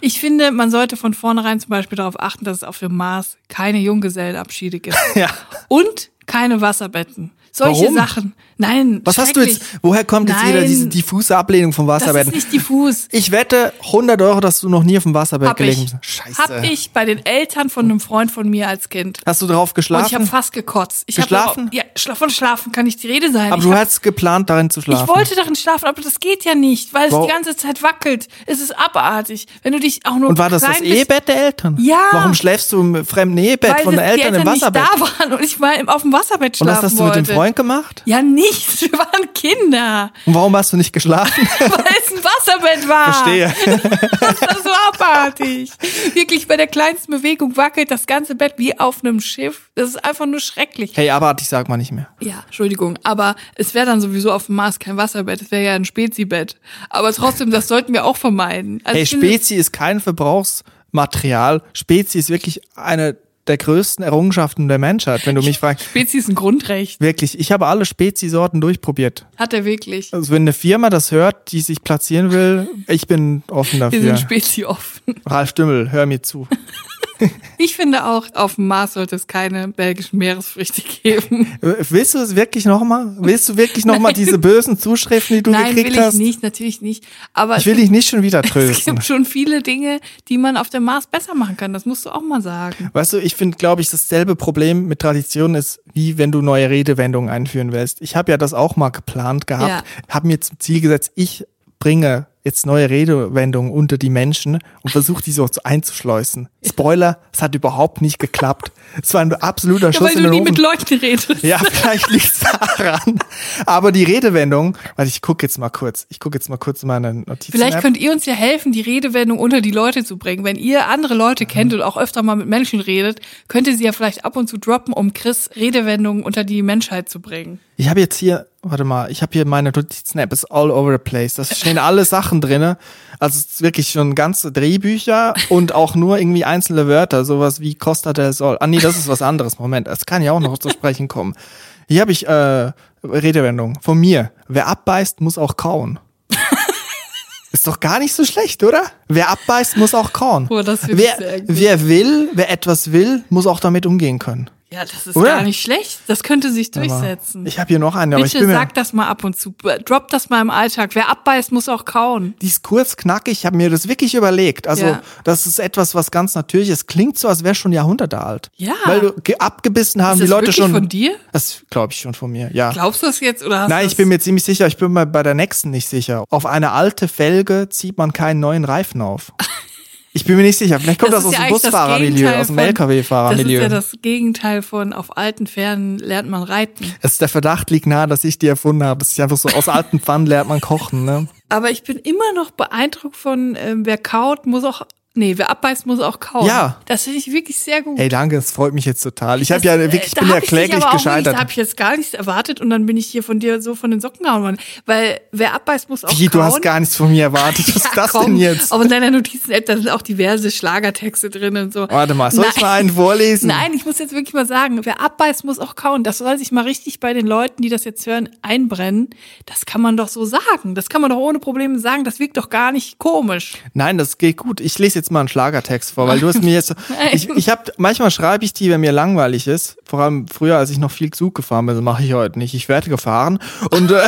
C: Ich finde, man sollte von vornherein zum Beispiel darauf achten, dass es auf dem Mars keine Junggesellenabschiede gibt.
B: Ja.
C: Und keine Wasserbetten. Solche
B: Warum?
C: Sachen. Nein.
B: Was hast du jetzt, woher kommt jetzt wieder
C: Nein.
B: diese diffuse Ablehnung vom
C: Das ist nicht diffus.
B: Ich wette 100 Euro, dass du noch nie auf dem Wasserbett gelegen bist. Scheiße.
C: Hab ich bei den Eltern von einem Freund von mir als Kind.
B: Hast du drauf
C: Und
B: geschlafen?
C: ich habe fast gekotzt. Ich
B: Geschlafen?
C: Hab, ja, von schlafen kann nicht die Rede sein.
B: aber
C: ich
B: du
C: hab,
B: hattest geplant, darin zu schlafen.
C: ich wollte darin schlafen, aber das geht ja nicht, weil es
B: Wow.
C: die ganze Zeit wackelt. Es ist abartig. Wenn du dich auch nur
B: Und war das das Ehebett der Eltern?
C: Ja.
B: Warum schläfst du im fremden Ehebett
C: weil
B: von den
C: das- die
B: Eltern im
C: nicht
B: Wasserbett?
C: da waren und ich mal auf dem Wasserbett
B: Und
C: schlafen
B: was hast du
C: wollte.
B: mit dem Freund gemacht?
C: Ja, nichts. Wir waren Kinder,
B: Und warum hast du nicht geschlafen?
C: weil es ein Wasserbett war.
B: Verstehe.
C: Das war so abartig. Wirklich, bei der kleinsten Bewegung wackelt das ganze Bett wie auf einem Schiff. Das ist einfach nur schrecklich.
B: Hey, abartig sag mal nicht mehr.
C: Ja, Entschuldigung, aber es wäre dann sowieso auf dem Mars kein Wasserbett, es wäre ja ein Spezibett. Aber trotzdem, das sollten wir auch vermeiden. Also
B: Hey, Spezi ist kein Verbrauchsmaterial. Spezi ist wirklich eine der größten Errungenschaften der Menschheit, wenn du mich fragst.
C: Spezi ist ein Grundrecht.
B: Wirklich, ich habe alle Spezi-Sorten durchprobiert.
C: Hat er wirklich.
B: Also wenn eine Firma das hört, die sich platzieren will, ich bin offen
C: Wir
B: dafür.
C: sind Spezi offen.
B: Ralf Dümmel, hör mir zu.
C: Ich finde auch, auf dem Mars sollte es keine belgischen Meeresfrüchte geben.
B: Äh, Willst du es wirklich nochmal? Willst du wirklich nochmal diese bösen Zuschriften, die du
C: Nein,
B: gekriegt
C: will ich
B: hast?
C: nicht, natürlich nicht. Aber
B: Ich will dich nicht schon wieder
C: es
B: trösten.
C: gibt schon viele Dinge, die man auf dem Mars besser machen kann. Das musst du auch mal sagen.
B: Weißt du, ich finde, glaube ich, dasselbe Problem mit Tradition ist, wie wenn du neue Redewendungen einführen willst. Ich habe ja das auch mal geplant gehabt,
C: Ja.
B: habe mir zum Ziel gesetzt, ich bringe jetzt neue Redewendungen unter die Menschen und versuche die so einzuschleusen. Spoiler, es hat überhaupt nicht geklappt. Es war ein absoluter
C: Ja,
B: Schuss
C: weil
B: in
C: du nie mit Leuten redest.
B: Ja, vielleicht liegt's daran. Aber die Redewendung, warte, ich gucke jetzt mal kurz. Ich gucke jetzt mal kurz in meine Notizen.
C: Vielleicht könnt ihr uns ja helfen, die Redewendung unter die Leute zu bringen. Wenn ihr andere Leute kennt und auch öfter mal mit Menschen redet, könnt ihr sie ja vielleicht ab und zu droppen, um Chris Redewendungen unter die Menschheit zu bringen.
B: Ich habe jetzt hier, warte mal, ich habe hier meine Notizen-App, ist all over the place. Da stehen alle Sachen drinne. Also es ist wirklich schon ganze Drehbücher und auch nur irgendwie einzelne Wörter, sowas wie Costa del Sol. Ah nee, das ist was anderes. Moment, das kann ja auch noch zu sprechen kommen. Hier habe ich äh, Redewendung von mir. Wer abbeißt, muss auch kauen. Ist doch gar nicht so schlecht, oder? Wer abbeißt, muss auch kauen.
C: Boah,
B: wer, wer will, wer etwas will, muss auch damit umgehen können.
C: Ja, das ist
B: Oder?
C: gar nicht schlecht. Das könnte sich
B: Aber
C: durchsetzen.
B: Ich habe hier noch eine, aber ich
C: Bitte sag das mal ab und zu. Drop das mal im Alltag. Wer abbeißt, muss auch kauen.
B: die ist kurz, knackig. Ich habe mir das wirklich überlegt. Also,
C: Ja.
B: das ist etwas, was ganz natürlich ist. Klingt so, als wäre schon Jahrhunderte alt.
C: Ja.
B: Weil du ge- abgebissen haben
C: Ist
B: die
C: das
B: Leute schon.
C: von dir?
B: Das glaube ich schon von mir, ja.
C: Glaubst du das jetzt oder hast
B: Nein, ich bin mir ziemlich sicher, ich bin mir bei der nächsten nicht sicher. Auf eine alte Felge zieht man keinen neuen Reifen auf. Ich bin mir nicht sicher. Vielleicht kommt das,
C: ist
B: aus
C: ja
B: dem
C: das
B: Busfahrermilieu, aus dem LKW-Fahrermilieu.
C: Das ist ja das Gegenteil von auf alten Pferden lernt man reiten.
B: Es ist der Verdacht liegt nahe, dass ich die erfunden habe. Es ist einfach so, aus alten Pfannen lernt man kochen, ne?
C: Aber ich bin immer noch beeindruckt von, ähm, wer kaut, muss auch, nee, wer abbeißt, muss auch kauen.
B: Ja.
C: Das finde ich wirklich sehr gut.
B: Ey, danke, es freut mich jetzt total. Ich habe
C: Das-
B: ja
C: äh,
B: wirklich, ich bin ja kläglich
C: Wirklich,
B: gescheitert.
C: da habe ich jetzt gar nichts erwartet und dann bin ich hier von dir so von den Socken gehauen worden. Weil wer abbeißt, muss auch
B: Wie, du
C: kauen.
B: hast gar nichts von mir erwartet. Was ist
C: Ja,
B: das
C: komm.
B: denn jetzt?
C: Aber in deiner Notizen-App, da sind auch diverse Schlagertexte drin und so.
B: Warte mal, soll ich
C: Nein.
B: mal einen vorlesen?
C: Nein, ich muss jetzt wirklich mal sagen, wer abbeißt, muss auch kauen. Das soll sich mal richtig bei den Leuten, die das jetzt hören, einbrennen. Das kann man doch so sagen. Das kann man doch ohne Probleme sagen. Das wirkt doch gar nicht komisch.
B: Nein, das geht gut. Ich lese jetzt mal einen Schlagertext vor, weil du hast mir jetzt. Ich ich habe manchmal schreibe ich die, wenn mir langweilig ist. Vor allem früher, als ich noch viel Zug gefahren bin, das mache ich heute nicht. Ich werde gefahren und äh,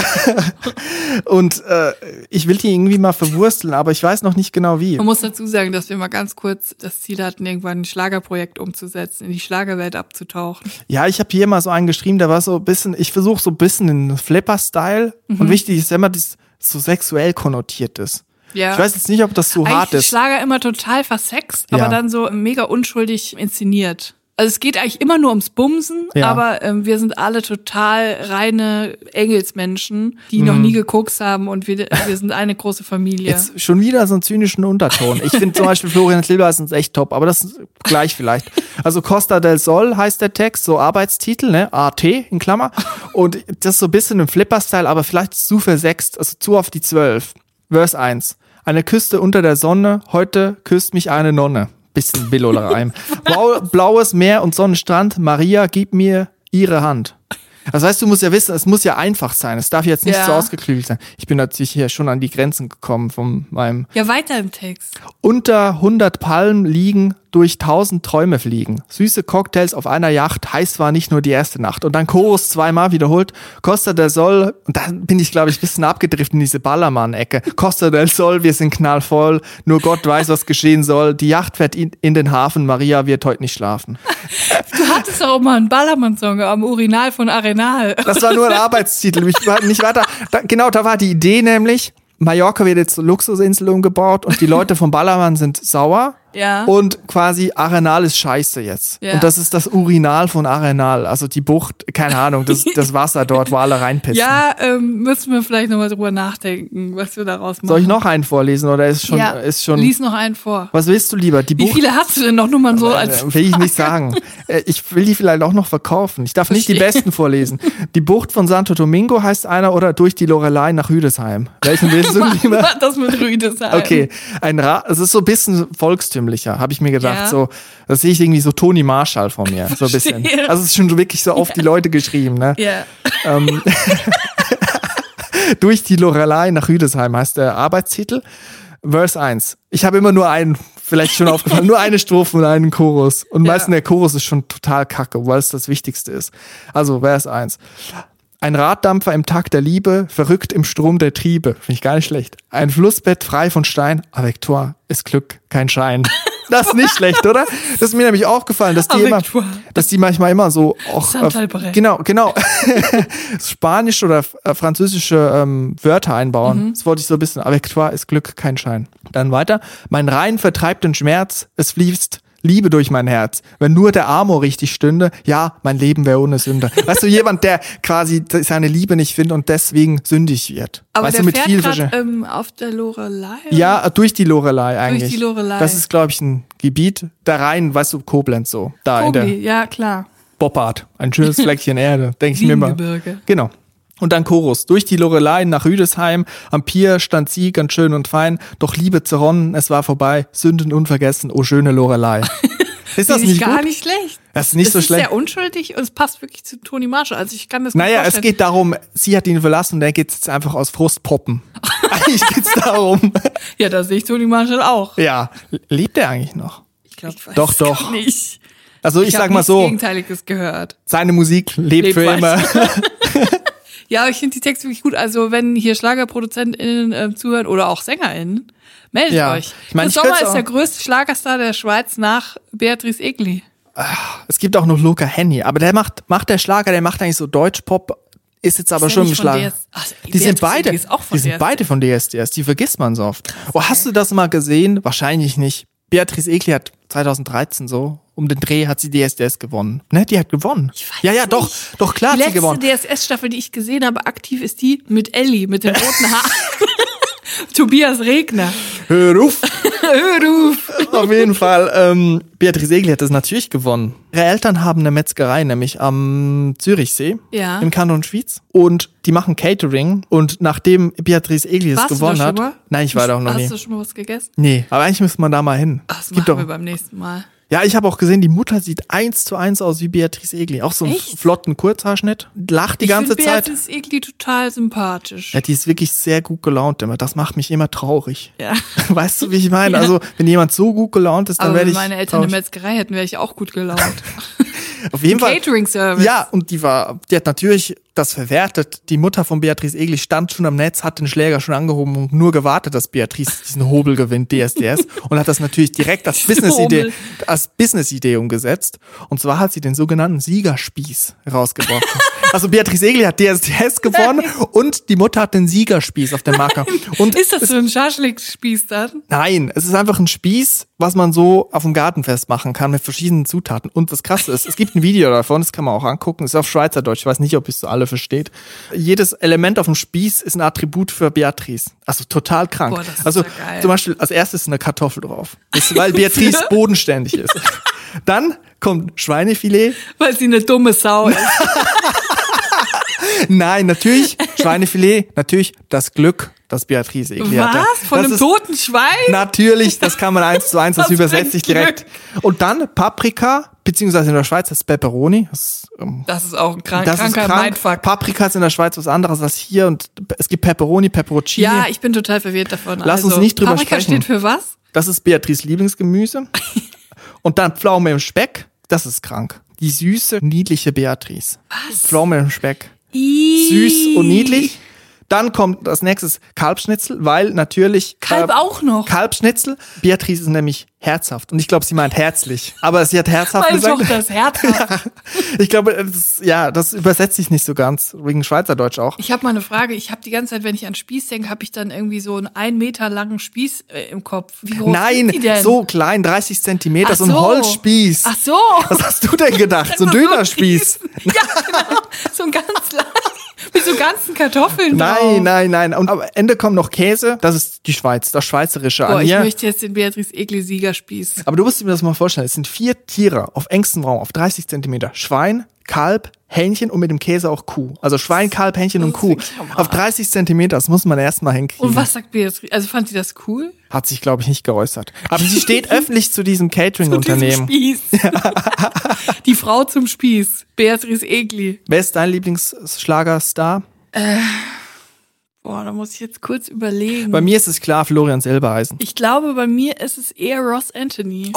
B: und äh, ich will die irgendwie mal verwursteln, aber ich weiß noch nicht genau wie.
C: Man muss dazu sagen, dass wir mal ganz kurz das Ziel hatten, irgendwann ein Schlagerprojekt umzusetzen, in die Schlagerwelt abzutauchen.
B: Ja, ich habe hier mal so einen geschrieben, der war so ein bisschen. Ich versuche so ein bisschen den Flipper-Style und wichtig ist immer, dass so sexuell konnotiert ist.
C: Ja.
B: Ich weiß jetzt nicht, ob das so hart
C: eigentlich
B: ist.
C: Schlager immer total versext,
B: Ja.
C: aber dann so mega unschuldig inszeniert. Also es geht eigentlich immer nur ums Bumsen,
B: Ja.
C: aber ähm, wir sind alle total reine Engelsmenschen, die noch nie gekokst haben und wir, wir sind eine große Familie.
B: Mhm. Jetzt schon wieder so einen zynischen Unterton. Ich finde zum Beispiel Florian Silbereisen ist echt top, aber das ist gleich vielleicht. Also Costa del Sol heißt der Text, so Arbeitstitel, ne? AT in Klammer. Und das ist so ein bisschen im Flipper-Style, aber vielleicht zu versext, also zu auf die Zwölf. Vers 1. Eine Küste unter der Sonne, heute küsst mich eine Nonne. Bisschen Billoler-Reim. Blau, blaues Meer und Sonnenstrand, Maria, gib mir ihre Hand. Das heißt, du musst ja wissen, es muss ja einfach sein. Es darf jetzt nicht
C: Ja.
B: so ausgeklügelt sein. Ich bin natürlich hier schon an die Grenzen gekommen von meinem
C: ja, weiter im Text.
B: unter 100 Palmen liegen, durch 1000 Träume fliegen. Süße Cocktails auf einer Yacht, heiß war nicht nur die erste Nacht. Und dann Chorus zweimal wiederholt. Costa del Sol, und dann bin ich, glaube ich, ein bisschen abgedriftet in diese Ballermann-Ecke. Costa del Sol, wir sind knallvoll, nur Gott weiß, was geschehen soll. Die Yacht fährt in, in den Hafen, Maria wird heute nicht schlafen.
C: Du hattest doch auch mal einen Ballermann-Song am Urinal von Arenal.
B: Das war nur ein Arbeitstitel. Ich war nicht weiter. Da, genau, da war die Idee nämlich, Mallorca wird jetzt zur Luxusinsel umgebaut und die Leute vom Ballermann sind sauer.
C: Ja.
B: Und quasi Arenal ist scheiße jetzt.
C: Ja.
B: Und das ist das Urinal von Arenal. Also die Bucht, keine Ahnung, das, das Wasser dort, wo alle reinpissen.
C: Ja, ähm, müssen wir vielleicht nochmal drüber nachdenken, was wir daraus machen.
B: Soll ich noch einen vorlesen oder ist schon,
C: ja,
B: ist schon,
C: lies noch einen vor.
B: was willst du lieber? Die
C: Wie
B: Bucht?
C: viele hast du denn noch nur mal so als
B: Äh, will ich nicht sagen. Äh, Ich will die vielleicht auch noch verkaufen. Ich darf nicht die
C: Verstehe.
B: besten vorlesen. Die Bucht von Santo Domingo heißt einer oder durch die Lorelei nach Rüdesheim. Welchen willst du lieber?
C: das mit Rüdesheim?
B: Okay, ein Ra es ist so ein bisschen volkstümlicher, habe ich mir gedacht.
C: Ja.
B: So, das sehe ich irgendwie so Toni Marshall vor mir, so ein bisschen. Also es ist schon wirklich so auf die Leute geschrieben, ne?
C: Ja.
B: Ähm, durch die Lorelei nach Rüdesheim heißt der Arbeitstitel. Verse 1. Ich habe immer nur einen, vielleicht schon aufgefallen, nur eine Strophe und einen Chorus. Und
C: Ja.
B: meistens der Chorus ist schon total kacke, weil es das Wichtigste ist. Also Vers 1. Ein Raddampfer im Takt der Liebe, verrückt im Strom der Triebe. Finde ich gar nicht schlecht. Ein Flussbett frei von Stein. Avec toi ist Glück, kein Schein. Das ist nicht schlecht, oder? Das ist mir nämlich aufgefallen, dass die immer, dass die manchmal immer so auch, äh, genau, genau, spanische oder äh, französische ähm, Wörter einbauen.
C: Mhm.
B: Das wollte ich so ein bisschen. Avec toi ist Glück, kein Schein. Dann weiter. Mein Rein vertreibt den Schmerz, es fließt Liebe durch mein Herz. Wenn nur der Amor richtig stünde, ja, mein Leben wäre ohne Sünde. Weißt du, jemand, der quasi seine Liebe nicht findet und deswegen sündig wird.
C: Aber
B: weißt
C: der
B: du, mit
C: fährt
B: viel
C: grad, ähm, auf der Lorelei.
B: Ja, durch die Lorelei eigentlich.
C: die Lorelei.
B: Das ist, glaube ich, ein Gebiet da rein, weißt du, Koblenz so. Da in der
C: ja klar.
B: Boppard. Ein schönes Fleckchen Erde, denke ich mir immer.
C: Siebengebirge.
B: Genau. Und dann Chorus. Durch die Lorelei nach Rüdesheim, am Pier stand sie ganz schön und fein, doch Liebe zerronnen, es war vorbei, Sünden unvergessen, oh schöne Lorelei. Ist das nicht
C: gar
B: gut?
C: nicht schlecht.
B: Das ist nicht
C: es
B: so
C: ist
B: schlecht.
C: sehr unschuldig und es passt wirklich zu Toni Marshall. Also ich kann das
B: Naja, es geht darum, sie hat ihn verlassen und er geht jetzt einfach aus Frust poppen. eigentlich geht's darum.
C: Ja, da sehe ich Toni Marshall auch.
B: Ja, lebt er eigentlich noch?
C: Ich glaube,
B: Doch, doch.
C: nicht.
B: Also ich,
C: Ich,
B: sag mal so,
C: Gegenteiliges gehört.
B: seine Musik lebt,
C: Lebt
B: für immer.
C: Ja, ich finde die Texte wirklich gut. Also wenn hier SchlagerproduzentInnen äh, zuhören oder auch SängerInnen, meldet
B: Ja.
C: euch.
B: Ich mein,
C: Chris
B: ich
C: Sommer ist der größte Schlagerstar der Schweiz nach Beatrice Egli.
B: Es gibt auch noch Luca Henny, aber der macht, macht der Schlager, der macht eigentlich so Deutschpop, ist jetzt aber
C: Ist
B: schon im Schlager.
C: Ach,
B: Die sind beide, die sind
C: DSDS.
B: beide von DSDS, die vergisst man so oft. Oh, hast du das mal gesehen? Wahrscheinlich nicht. Beatrice Egli hat 2013 so, um den Dreh hat sie DSDS gewonnen. Ne, die hat gewonnen.
C: Ich weiß
B: ja, ja, doch,
C: nicht.
B: doch, klar
C: Die
B: hat sie
C: letzte
B: gewonnen.
C: DSS-Staffel, die ich gesehen habe, aktiv ist die mit Ellie, mit den roten Haaren. Tobias Regner.
B: Hör auf!
C: Hör auf.
B: Auf jeden Fall, ähm, Beatrice Egli hat das natürlich gewonnen. Ihre Eltern haben eine Metzgerei, nämlich am Zürichsee
C: Ja.
B: im Kanton Schwyz. Und die machen Catering. Und nachdem Beatrice Egli es gewonnen hat. Nein, ich war da auch noch
C: Hast
B: nie.
C: du schon mal was gegessen?
B: Nee, aber eigentlich müsste man da mal hin.
C: Ach, das
B: gibt
C: machen
B: doch,
C: wir beim nächsten Mal.
B: Ja, ich habe auch gesehen, die Mutter sieht eins zu eins aus wie Beatrice Egli. Auch so einen
C: Echt?
B: flotten Kurzhaarschnitt. Lacht die
C: ich
B: ganze Zeit.
C: Beatrice Egli total sympathisch.
B: Ja, die ist wirklich sehr gut gelaunt immer. Das macht mich immer traurig.
C: Ja.
B: Weißt du, wie ich meine?
C: Ja.
B: Also, wenn jemand so gut gelaunt ist, dann werde
C: wenn
B: ich.
C: meine Eltern eine. Metzgerei hätten, wäre ich auch gut gelaunt.
B: Auf jeden Fall.
C: Catering-Service.
B: Ja, und die war, die hat natürlich das verwertet. Die Mutter von Beatrice Egli stand schon am Netz, hat den Schläger schon angehoben und nur gewartet, dass Beatrice diesen Hobel gewinnt, DSDS. und hat das natürlich direkt als Business-Idee, als Business-Idee umgesetzt. Und zwar hat sie den sogenannten Siegerspieß rausgebracht. also Beatrice Egli hat DSDS gewonnen und die Mutter hat den Siegerspieß auf dem Marker. Und
C: Ist das so ein Schaschlik-Spieß dann?
B: Nein, es ist einfach ein Spieß, was man so auf dem Gartenfest machen kann mit verschiedenen Zutaten. Und das Krasse ist, es gibt ein Video davon, das kann man auch angucken, ist auf Schweizerdeutsch, ich weiß nicht, ob es so alle versteht. Jedes Element auf dem Spieß ist ein Attribut für Beatrice. Also total krank.
C: Boah,
B: also
C: ja
B: zum Beispiel als erstes eine Kartoffel drauf. Ist, weil Beatrice bodenständig ist. Dann kommt Schweinefilet.
C: Weil sie eine dumme Sau ist.
B: Nein, natürlich Schweinefilet, natürlich das Glück, das Beatrice Egli hatte.
C: Was? Von
B: Das
C: einem
B: ist-
C: toten Schwein?
B: Natürlich, das kann man eins zu eins, das
C: für
B: übersetzt sich direkt. Und dann Paprika, beziehungsweise in der Schweiz heißt Pepperoni. Das, ähm,
C: Das ist auch ein krank,
B: das ist
C: kranker
B: krank.
C: Mindfuck.
B: Paprika ist in der Schweiz was anderes als hier und es gibt Pepperoni, Pepperoncini.
C: Ja, ich bin total verwirrt davon.
B: Lass uns
C: also,
B: nicht drüber
C: Paprika
B: sprechen.
C: steht für was?
B: Das ist Beatrice Lieblingsgemüse. und dann Pflaume im Speck. Das ist krank. Die süße, niedliche Beatrice. Was? Pflaume im Speck. Süß und niedlich. Dann kommt als nächstes Kalbschnitzel, weil natürlich.
C: Kalb
B: äh,
C: auch noch.
B: Kalbschnitzel. Beatrice ist nämlich herzhaft. Und ich glaube, sie meint herzlich. Aber sie hat herzhaft
C: Meine
B: gesagt.
C: Tochter ist herzhaft.
B: Ich glaube, das, ja, das übersetzt sich nicht so ganz, wegen Schweizerdeutsch auch.
C: Ich habe mal eine Frage. Ich habe die ganze Zeit, wenn ich an Spieß denke, habe ich dann irgendwie so einen ein Meter langen Spieß äh, im Kopf. Wie groß
B: Nein,
C: sind die denn?
B: so klein, 30 Zentimeter,
C: Ach
B: so ein. Holzspieß.
C: Ach so.
B: Was hast du denn gedacht? So ein Dönerspieß.
C: Ja, genau. So ein ganz lang. Mit so ganzen Kartoffeln drauf.
B: Nein, nein, nein. Und am Ende kommt noch Käse. Das ist die Schweiz, das Schweizerische
C: Boah,
B: an
C: ich möchte jetzt den Beatrice Egli Siegerspieß.
B: Aber du musst dir das mal vorstellen. Es sind vier Tiere auf engstem Raum, auf 30 Zentimeter. Schwein, Kalb, Hähnchen und mit dem Käse auch Kuh. Also Schwein, Kalb, Hähnchen und Kuh. Auf 30 Zentimeter, das muss man erstmal hinkriegen.
C: Und was sagt Beatrice? Also fand sie das cool?
B: Hat sich, glaube ich, nicht geäußert. Aber sie steht öffentlich zu diesem Catering-Unternehmen.
C: Die Frau zum Spieß. Beatrice Egli.
B: Wer ist dein Lieblingsschlagerstar?
C: Boah, da muss ich jetzt kurz überlegen.
B: Bei mir ist es klar, Florian Silbereisen.
C: ich glaube, bei mir ist es eher Ross Anthony.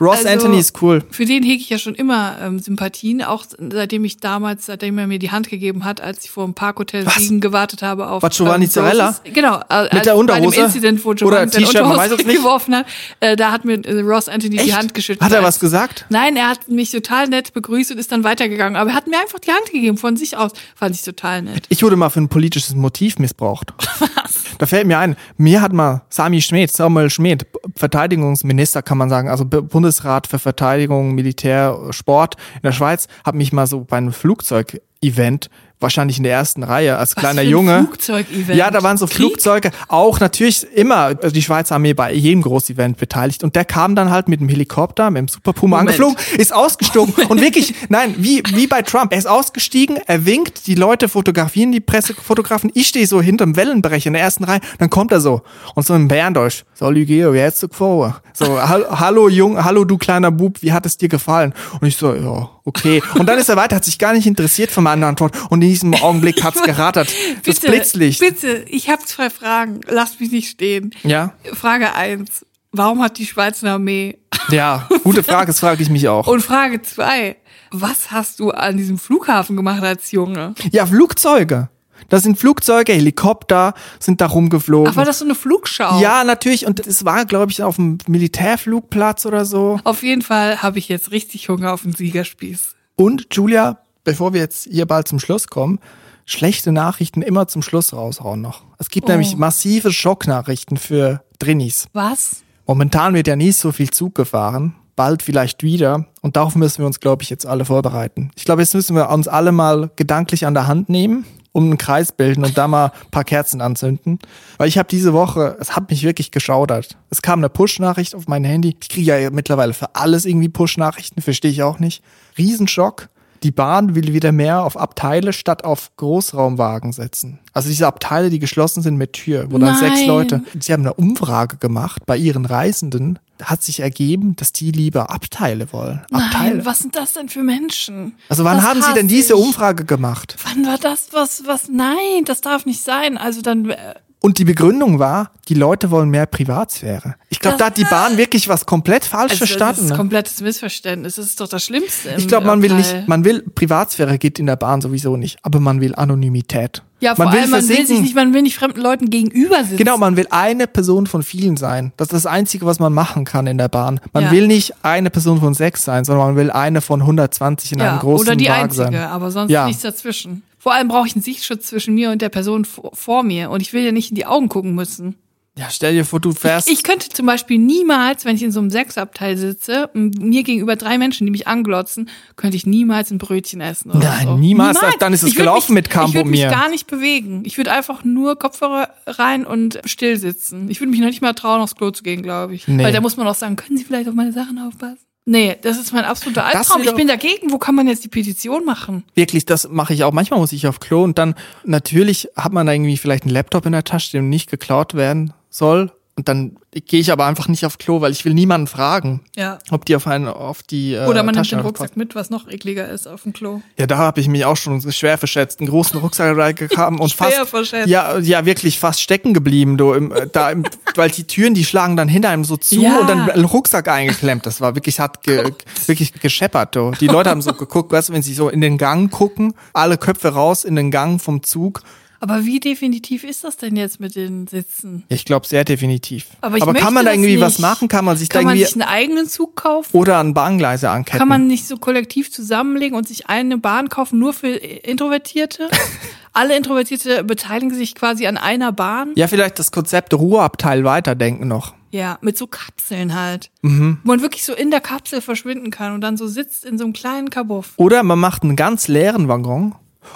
B: Ross
C: Also-
B: Anthony ist cool.
C: Für den hege ich ja schon immer ähm, Sympathien, auch seitdem ich damals, seitdem er mir die Hand gegeben hat, als ich vor dem Parkhotel
B: Was?
C: Siegen gewartet habe auf
B: Was, Giovanni
C: ähm,
B: Zarella?
C: Genau, äh, als
B: der
C: bei
B: Unterhose?
C: dem Incident, wo Giovanni seine Unterhose geworfen hat, äh, da hat mir äh, Ross Anthony die
B: Echt?
C: Hand geschüttelt.
B: Hat er was gesagt?
C: Nein, er hat mich total nett begrüßt und ist dann weitergegangen. Aber er hat mir einfach die Hand gegeben von sich aus. Fand ich total nett.
B: Ich wurde mal für ein politisches Motiv missbraucht. Was? Da fällt mir ein, mir hat mal Sami Schmidt, Samuel Schmidt, Verteidigungsminister kann man sagen, also Bundesrat für Verteidigung, Militär, Sport in der Schweiz, hat mich mal so bei einem Flugzeugevent wahrscheinlich in der ersten Reihe als kleiner
C: für ein
B: Junge.
C: Flugzeugevent?
B: Ja, da waren so
C: Krieg?
B: Flugzeuge, auch natürlich immer also die Schweizer Armee bei jedem Großevent beteiligt. Und der kam dann halt mit dem Helikopter, mit dem Super Puma
C: Moment.
B: angeflogen, ist ausgestiegen und wirklich, nein, wie, wie bei Trump, er ist ausgestiegen, er winkt, die Leute fotografieren, die Pressefotografen, ich stehe so hinterm Wellenbrecher in der ersten Reihe, dann kommt er so und so im Berndeutsch, so Lügeo, du gefallen? So, "Hall- hallo Jung, hallo du kleiner Bub, wie hat es dir gefallen? Und ich so, ja, okay. Und dann ist er weiter, hat sich gar nicht interessiert für meine Antwort und in diesem Augenblick hat's gerattert. Das
C: Bitte,
B: Blitzlicht.
C: Bitte, ich habe zwei Fragen. Lasst mich nicht stehen.
B: Ja,
C: Frage eins: Warum hat die Schweizer Armee?
B: ja, gute Frage, das frage ich mich auch.
C: Und Frage zwei: Was hast du an diesem Flughafen gemacht als Junge?
B: Ja, Flugzeuge. Das sind Flugzeuge, Helikopter sind da rumgeflogen.
C: Ach, war das so eine Flugschau?
B: ja, natürlich. Und es war, glaube ich, auf dem Militärflugplatz oder so.
C: Auf jeden Fall habe ich jetzt richtig Hunger auf den Siegerspieß.
B: Und Julia, bevor wir jetzt hier bald zum Schluss kommen, schlechte Nachrichten immer zum Schluss raushauen noch. Es gibt
C: Oh.
B: nämlich massive Schocknachrichten für Drinis.
C: Was?
B: Momentan wird ja nie so viel Zug gefahren. Bald vielleicht wieder. Und darauf müssen wir uns, glaube ich, jetzt alle vorbereiten. Ich glaube, jetzt müssen wir uns alle mal gedanklich an der Hand nehmen, um einen Kreis bilden und da mal ein paar Kerzen anzünden. Weil ich habe diese Woche, es hat mich wirklich geschaudert. Es kam eine Push-Nachricht auf mein Handy. Ich kriege ja mittlerweile für alles irgendwie Push-Nachrichten, verstehe ich auch nicht. Riesenschock. Die Bahn will wieder mehr auf Abteile statt auf Großraumwagen setzen. Also diese Abteile, die geschlossen sind mit Tür, wo dann
C: Nein.
B: sechs Leute, sie haben eine Umfrage gemacht bei ihren Reisenden. Da hat sich ergeben, dass die lieber Abteile wollen. Abteile.
C: Nein, was sind das denn für Menschen?
B: also wann
C: Das
B: haben sie denn diese. Umfrage gemacht?
C: Wann war das? Was, was? Nein, das darf nicht sein. Also dann, äh,
B: Und die Begründung war, die Leute wollen mehr Privatsphäre. Ich glaube,
C: Das-
B: da hat die Bahn wirklich was komplett falsch
C: also das
B: verstanden.
C: ist
B: ne?
C: komplettes Missverständnis. Das ist doch das Schlimmste. im
B: Ich glaube, man will nicht, man will Privatsphäre geht in der Bahn sowieso nicht, aber man will Anonymität.
C: Ja, vor
B: man
C: allem, man will sich nicht, man will nicht fremden Leuten gegenüber sitzen.
B: Genau, man will eine Person von vielen sein. Das ist das Einzige, was man machen kann in der Bahn. Man
C: Ja.
B: will nicht eine Person von sechs sein, sondern man will eine von 120 in
C: ja,
B: einem großen
C: oder die
B: Wagen
C: einzige,
B: sein.
C: aber sonst
B: Ja.
C: nichts dazwischen. Vor allem brauche ich einen Sichtschutz zwischen mir und der Person vor, vor mir und ich will ja nicht in die Augen gucken müssen.
B: Ja, stell dir vor, du fährst.
C: Ich könnte zum Beispiel niemals, wenn ich in so einem Sechsabteil sitze, mir gegenüber drei Menschen, die mich anglotzen, könnte ich niemals ein Brötchen essen. Oder
B: Nein,
C: so.
B: niemals. Dann ist es
C: Ich
B: gelaufen
C: mich,
B: mit Campo
C: Ich würde mich
B: mir.
C: gar nicht bewegen. Ich würde einfach nur Kopfhörer rein und still sitzen. Ich würde mich noch nicht mal trauen, aufs Klo zu gehen, glaube ich.
B: Nee.
C: Weil da muss man auch sagen, können Sie vielleicht auf meine Sachen aufpassen? Nee, das ist mein absoluter Albtraum. Ich bin dagegen. Wo kann man jetzt die Petition machen?
B: Wirklich, das mache ich auch. Manchmal muss ich auf Klo und dann natürlich hat man da irgendwie vielleicht einen Laptop in der Tasche, der nicht geklaut werden soll. Und dann gehe ich aber einfach nicht auf Klo, weil ich will niemanden fragen,
C: Ja.
B: ob die auf einen auf die äh,
C: Oder man nimmt den. Rucksack mit, was noch ekliger ist auf dem Klo.
B: Ja, da habe ich mich auch schon schwer verschätzt. Einen großen Rucksack reingekommen und
C: Schwer
B: fast
C: verschätzt.
B: ja ja wirklich fast stecken geblieben, du im, äh, da im, weil die Türen die schlagen dann hinter einem so zu
C: Ja.
B: und dann Rucksack eingeklemmt. Das war wirklich hat ge, wirklich gescheppert. Du. Die Leute haben so geguckt, weißt du, wenn sie so in den Gang gucken, alle Köpfe raus in den Gang vom Zug.
C: Aber wie definitiv ist das denn jetzt mit den Sitzen?
B: Ich glaube sehr definitiv.
C: Aber ich
B: kann man da irgendwie was
C: nicht.
B: machen? Kann man sich
C: Kann
B: da
C: man
B: irgendwie
C: sich einen eigenen Zug kaufen?
B: oder an Bahngleise anketten?
C: Kann man nicht so kollektiv zusammenlegen und sich eine Bahn kaufen, nur für Introvertierte? Alle Introvertierte beteiligen sich quasi an einer Bahn.
B: ja, vielleicht das Konzept Ruheabteil weiterdenken noch.
C: Ja, mit so Kapseln halt.
B: Mhm.
C: Wo man wirklich so in der Kapsel verschwinden kann und dann so sitzt in so einem kleinen Kabuff.
B: Oder man macht einen ganz leeren Waggon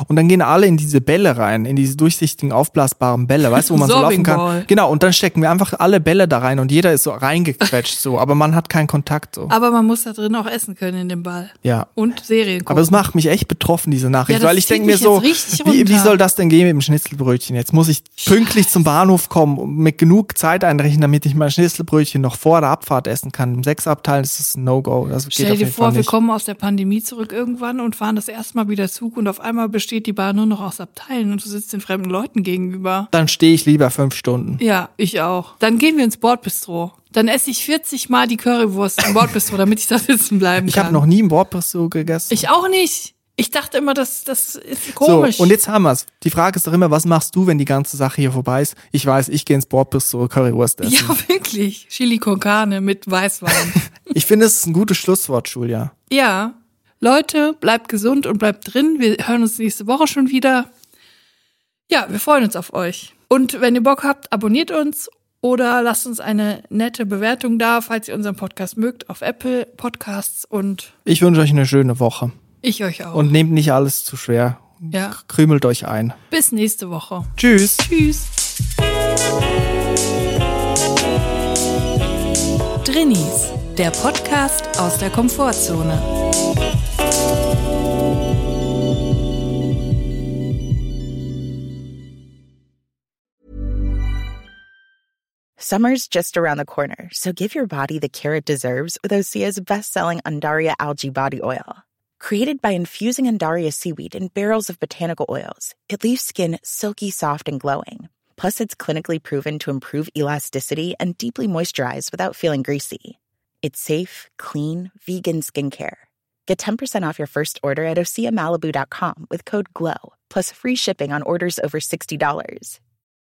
B: und dann gehen alle in diese Bälle rein, in diese durchsichtigen, aufblasbaren Bälle, weißt du, wo man so laufen kann.
C: Sorbingball.
B: Genau, und dann stecken wir einfach alle Bälle da rein und jeder ist so reingequetscht so, aber man hat keinen Kontakt so.
C: Aber man muss da drin auch essen können in dem Ball.
B: Ja.
C: Und Serien gucken.
B: Aber es macht mich echt betroffen, diese Nachricht,
C: Ja,
B: weil ich denke mir so, wie, wie soll das denn gehen mit dem Schnitzelbrötchen? Jetzt muss ich pünktlich zum Bahnhof kommen und mit genug Zeit einrechnen, damit ich mein Schnitzelbrötchen noch vor der Abfahrt essen kann. Im Sechsabteil ist das ein No-Go.
C: Stell dir vor, wir kommen aus der Pandemie zurück irgendwann und fahren das erste Mal wieder Zug und auf einmal besteht die Bahn nur noch aus Abteilen und du sitzt den fremden Leuten gegenüber.
B: Dann stehe ich lieber fünf Stunden.
C: Ja, ich auch. Dann gehen wir ins Bordbistro. Dann esse ich 40 Mal die Currywurst im Bordbistro, damit ich da sitzen bleiben
B: Ich
C: kann.
B: habe noch nie ein Bordbistro gegessen.
C: Ich auch nicht. Ich dachte immer, das, das ist
B: So,
C: komisch.
B: und jetzt haben wir's. Die Frage ist doch immer, was machst du, wenn die ganze Sache hier vorbei ist? Ich weiß, ich gehe ins Bordbistro Currywurst essen.
C: ja, wirklich. Chili con carne mit Weißwein.
B: Ich finde, es ist ein gutes Schlusswort, Julia.
C: ja. Leute, bleibt gesund und bleibt drin. Wir hören uns nächste Woche schon wieder. Ja, wir freuen uns auf euch. Und wenn ihr Bock habt, abonniert uns oder lasst uns eine nette Bewertung da, falls ihr unseren Podcast mögt, auf Apple Podcasts und
B: Ich wünsche euch eine schöne Woche.
C: ich euch auch.
B: Und nehmt nicht alles zu schwer.
C: ja,
B: Krümelt euch ein.
C: bis nächste Woche.
B: Tschüss.
C: Tschüss.
A: Drinnies, der Podcast aus der Komfortzone.
D: Summer's just around the corner, so give your body the care it deserves with Osea's best-selling Undaria algae body oil. Created by infusing Undaria seaweed in barrels of botanical oils, it leaves skin silky soft and glowing. Plus, it's clinically proven to improve elasticity and deeply moisturize without feeling greasy. It's safe, clean, vegan skincare. Get 10% off your first order at OseaMalibu.com with code GLOW, plus free shipping on orders over $60.